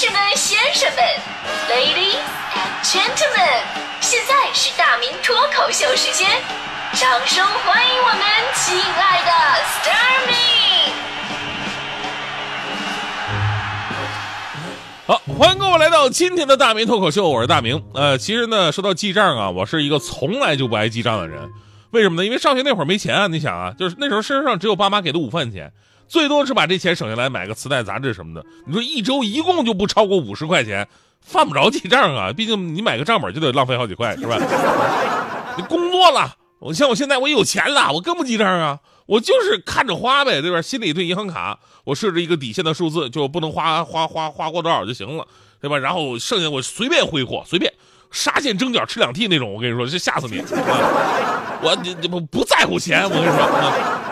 士们、先生们，Ladies and Gentlemen，现在是大明脱口秀时间，掌声欢迎我们亲爱的 s t a r m y 好，欢迎各位来到今天的大明脱口秀，我是大明。呃，其实呢，说到记账啊，我是一个从来就不爱记账的人。为什么呢？因为上学那会儿没钱啊，你想啊，就是那时候身上只有爸妈给的午饭钱，最多是把这钱省下来买个磁带、杂志什么的。你说一周一共就不超过五十块钱，犯不着记账啊。毕竟你买个账本就得浪费好几块，是吧？你工作了，我像我现在我有钱了，我更不记账啊。我就是看着花呗，对吧？心里对银行卡我设置一个底线的数字，就不能花花花花过多少就行了，对吧？然后剩下我随便挥霍，随便沙县蒸饺吃两屉那种，我跟你说，这吓死你！啊、我你不不在乎钱，我跟你说。啊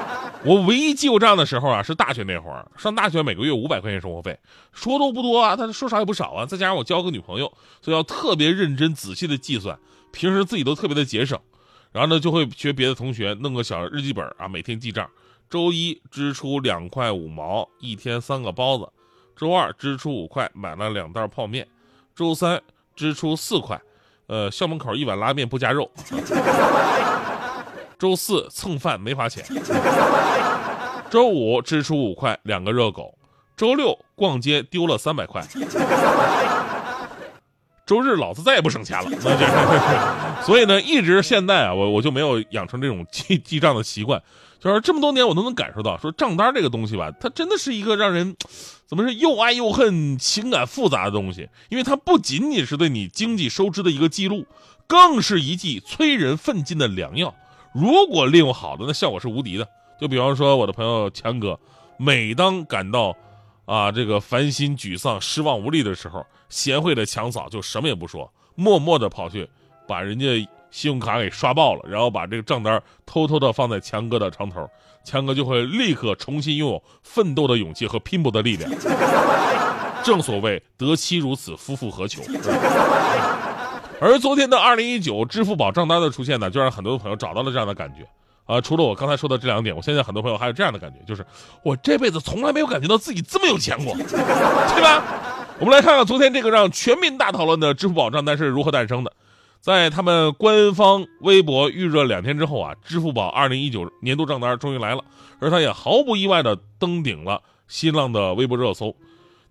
我唯一记过账的时候啊，是大学那会儿，上大学每个月五百块钱生活费，说多不多啊，但是说少也不少啊。再加上我交个女朋友，所以要特别认真仔细的计算，平时自己都特别的节省。然后呢，就会学别的同学弄个小日记本啊，每天记账。周一支出两块五毛，一天三个包子；周二支出五块，买了两袋泡面；周三支出四块，呃，校门口一碗拉面不加肉；周四蹭饭没花钱；周五支出五块，两个热狗；周六逛街丢了三百块。周日老子再也不省钱了，那 就所以呢，一直现在啊，我我就没有养成这种记记账的习惯。就是这么多年，我都能感受到，说账单这个东西吧，它真的是一个让人怎么是又爱又恨、情感复杂的东西。因为它不仅仅是对你经济收支的一个记录，更是一剂催人奋进的良药。如果利用好的，那效果是无敌的。就比方说我的朋友强哥，每当感到啊这个烦心、沮丧、失望无力的时候，贤惠的强嫂就什么也不说，默默的跑去把人家信用卡给刷爆了，然后把这个账单偷偷的放在强哥的床头，强哥就会立刻重新拥有奋斗的勇气和拼搏的力量。正所谓得妻如此，夫复何求？而昨天的二零一九支付宝账单的出现呢，就让很多朋友找到了这样的感觉。啊，除了我刚才说的这两点，我相信很多朋友还有这样的感觉，就是我这辈子从来没有感觉到自己这么有钱过，对吧？我们来看看昨天这个让全民大讨论的支付宝账单是如何诞生的。在他们官方微博预热两天之后啊，支付宝2019年度账单终于来了，而它也毫不意外的登顶了新浪的微博热搜。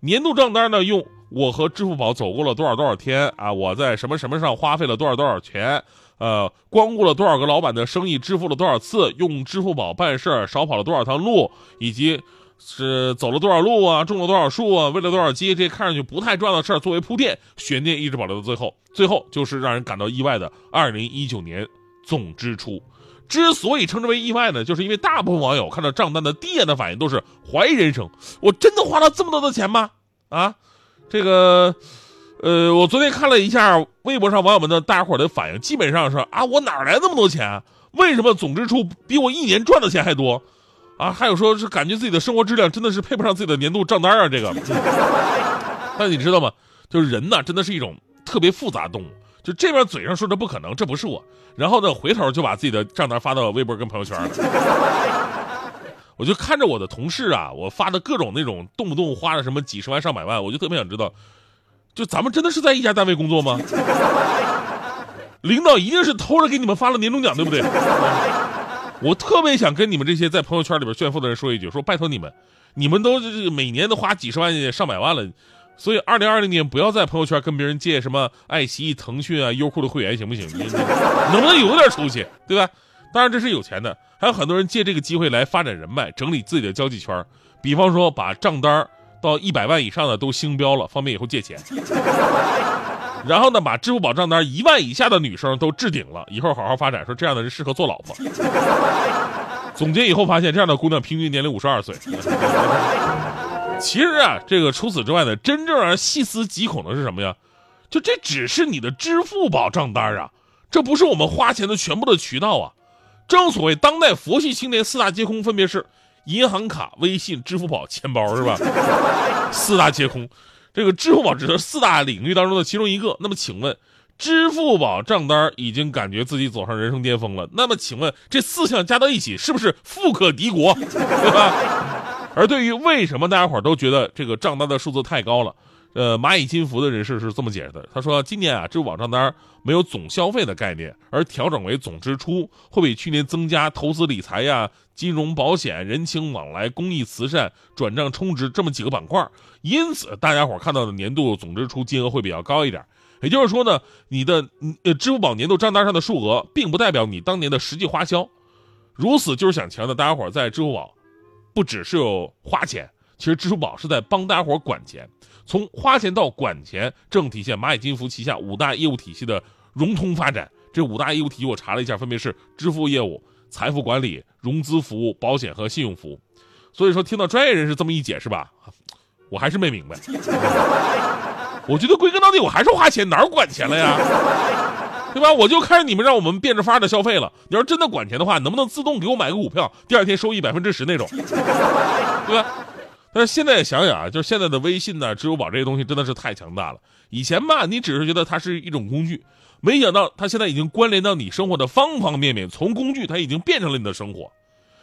年度账单呢，用我和支付宝走过了多少多少天啊，我在什么什么上花费了多少多少钱。呃，光顾了多少个老板的生意，支付了多少次，用支付宝办事儿少跑了多少趟路，以及是走了多少路啊，种了多少树啊，喂了多少鸡，这些看上去不太重要的事儿作为铺垫，悬念一直保留到最后。最后 就是让人感到意外的二零一九年总支出。之所以称之为意外呢，就是因为大部分网友看到账单的第一眼的反应都是怀疑人生：我真的花了这么多的钱吗？啊，这个。呃，我昨天看了一下微博上网友们的大家伙的反应，基本上是啊，我哪来那么多钱？为什么总支出比我一年赚的钱还多？啊，还有说是感觉自己的生活质量真的是配不上自己的年度账单啊，这个。但你知道吗？就是人呢，真的是一种特别复杂动物。就这边嘴上说着不可能，这不是我，然后呢，回头就把自己的账单发到微博跟朋友圈了。我就看着我的同事啊，我发的各种那种动不动花了什么几十万上百万，我就特别想知道。就咱们真的是在一家单位工作吗？领导一定是偷着给你们发了年终奖，对不对？我特别想跟你们这些在朋友圈里边炫富的人说一句：说拜托你们，你们都是每年都花几十万、上百万了，所以二零二零年不要在朋友圈跟别人借什么爱奇艺、腾讯啊、优酷的会员，行不行？能不能有点出息，对吧？当然这是有钱的，还有很多人借这个机会来发展人脉，整理自己的交际圈，比方说把账单。到一百万以上的都星标了，方便以后借钱。然后呢，把支付宝账单一万以下的女生都置顶了，以后好好发展。说这样的人适合做老婆。总结以后发现，这样的姑娘平均年龄五十二岁。其实啊，这个除此之外呢，真正让人细思极恐的是什么呀？就这只是你的支付宝账单啊，这不是我们花钱的全部的渠道啊。正所谓当代佛系青年四大皆空，分别是。银行卡、微信、支付宝、钱包是吧？四大皆空，这个支付宝只是四大领域当中的其中一个。那么，请问，支付宝账单已经感觉自己走上人生巅峰了。那么，请问这四项加到一起，是不是富可敌国？对吧？而对于为什么大家伙都觉得这个账单的数字太高了，呃，蚂蚁金服的人士是这么解释的，他说今年啊，支付宝账单没有总消费的概念，而调整为总支出，会比去年增加投资理财呀、金融保险、人情往来、公益慈善、转账充值这么几个板块，因此大家伙看到的年度总支出金额会比较高一点。也就是说呢，你的呃支付宝年度账单上的数额，并不代表你当年的实际花销。如此就是想强调大家伙在支付宝，不只是有花钱，其实支付宝是在帮大家伙管钱。从花钱到管钱，正体现蚂蚁金服旗下五大业务体系的融通发展。这五大业务体系我查了一下，分别是支付业务、财富管理、融资服务、保险和信用服务。所以说，听到专业人士这么一解释吧，我还是没明白。我觉得归根到底，我还是花钱，哪儿管钱了呀？对吧？我就看着你们让我们变着法的消费了。你要是真的管钱的话，能不能自动给我买个股票，第二天收益百分之十那种？对吧？但是现在想想啊，就是现在的微信呢、支付宝这些东西真的是太强大了。以前吧，你只是觉得它是一种工具，没想到它现在已经关联到你生活的方方面面。从工具，它已经变成了你的生活。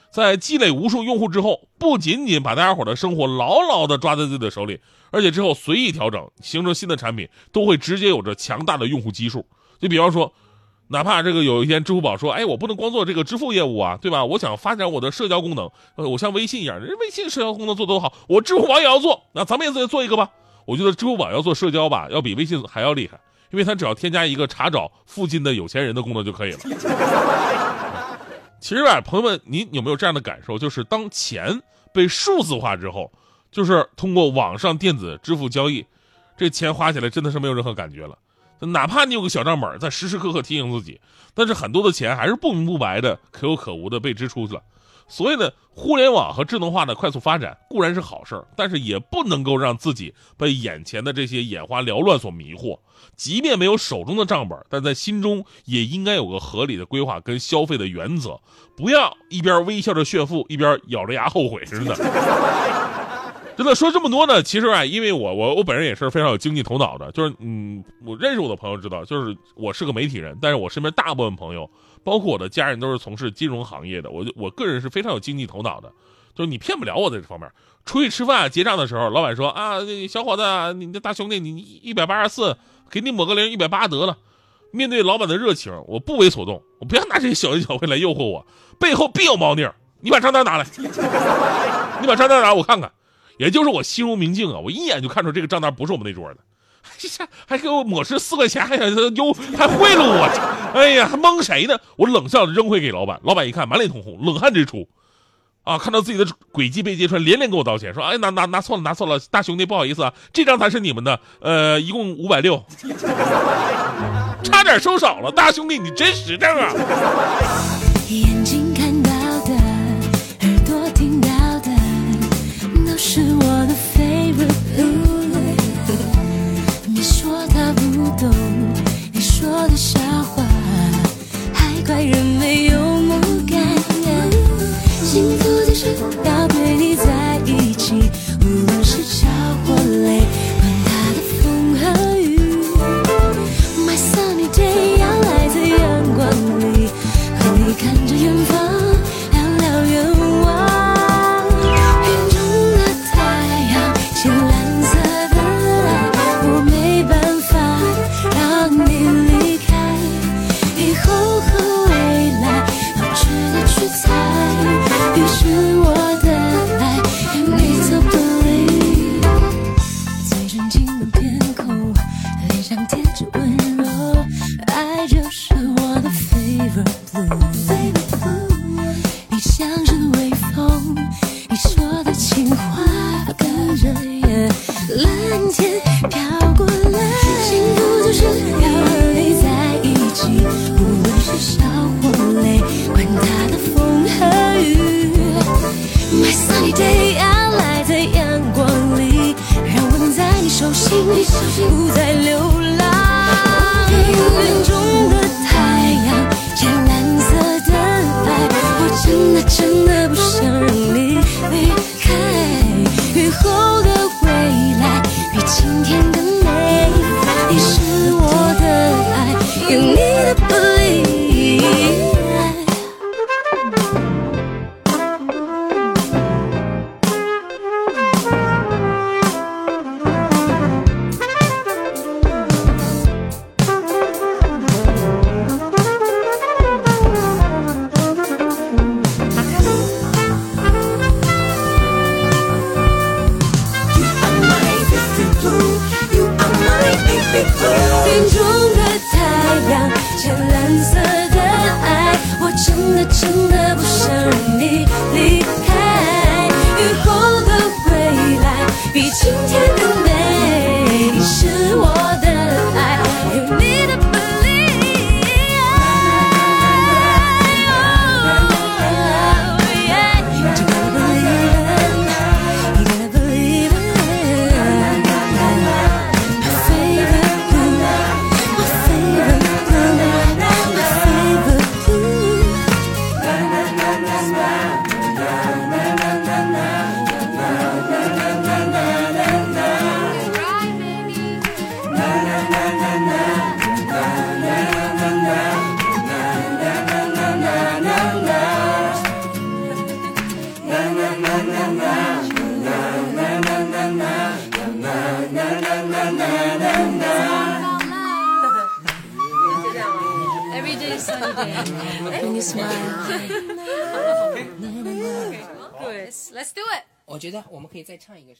在积累无数用户之后，不仅仅把大家伙的生活牢牢地抓在自己的手里，而且之后随意调整，形成新的产品，都会直接有着强大的用户基数。就比方说。哪怕这个有一天支付宝说，哎，我不能光做这个支付业务啊，对吧？我想发展我的社交功能，呃，我像微信一样，人微信社交功能做多好，我支付宝也要做，那咱们也做一个吧。我觉得支付宝要做社交吧，要比微信还要厉害，因为它只要添加一个查找附近的有钱人的功能就可以了。其实吧，朋友们，您有没有这样的感受？就是当钱被数字化之后，就是通过网上电子支付交易，这钱花起来真的是没有任何感觉了。哪怕你有个小账本在时时刻刻提醒自己，但是很多的钱还是不明不白的、可有可无的被支出去了。所以呢，互联网和智能化的快速发展固然是好事但是也不能够让自己被眼前的这些眼花缭乱所迷惑。即便没有手中的账本，但在心中也应该有个合理的规划跟消费的原则，不要一边微笑着炫富，一边咬着牙后悔似的。真的说这么多呢，其实啊，因为我我我本人也是非常有经济头脑的，就是嗯，我认识我的朋友知道，就是我是个媒体人，但是我身边大部分朋友，包括我的家人，都是从事金融行业的，我就我个人是非常有经济头脑的，就是你骗不了我在这方面。出去吃饭结账的时候，老板说啊，小伙子，你这大兄弟，你一百八十四，给你抹个零，一百八得了。面对老板的热情，我不为所动，我不要拿这些小恩小惠来诱惑我，背后必有猫腻。你把账单拿来，你把账单拿，我看看。也就是我心如明镜啊，我一眼就看出这个账单不是我们那桌的，还给我抹失四块钱，还想优还贿赂我，哎呀，还蒙谁呢？我冷笑着扔回给老板，老板一看满脸通红，冷汗直出，啊，看到自己的诡计被揭穿，连连给我道歉，说，哎，拿拿拿错了，拿错了，大兄弟不好意思啊，这张才是你们的，呃，一共五百六，差点收少了，大兄弟你真实诚啊。眼睛一 sunny day when you smile. Good. Let's do it. 我觉得我们可以再唱一个。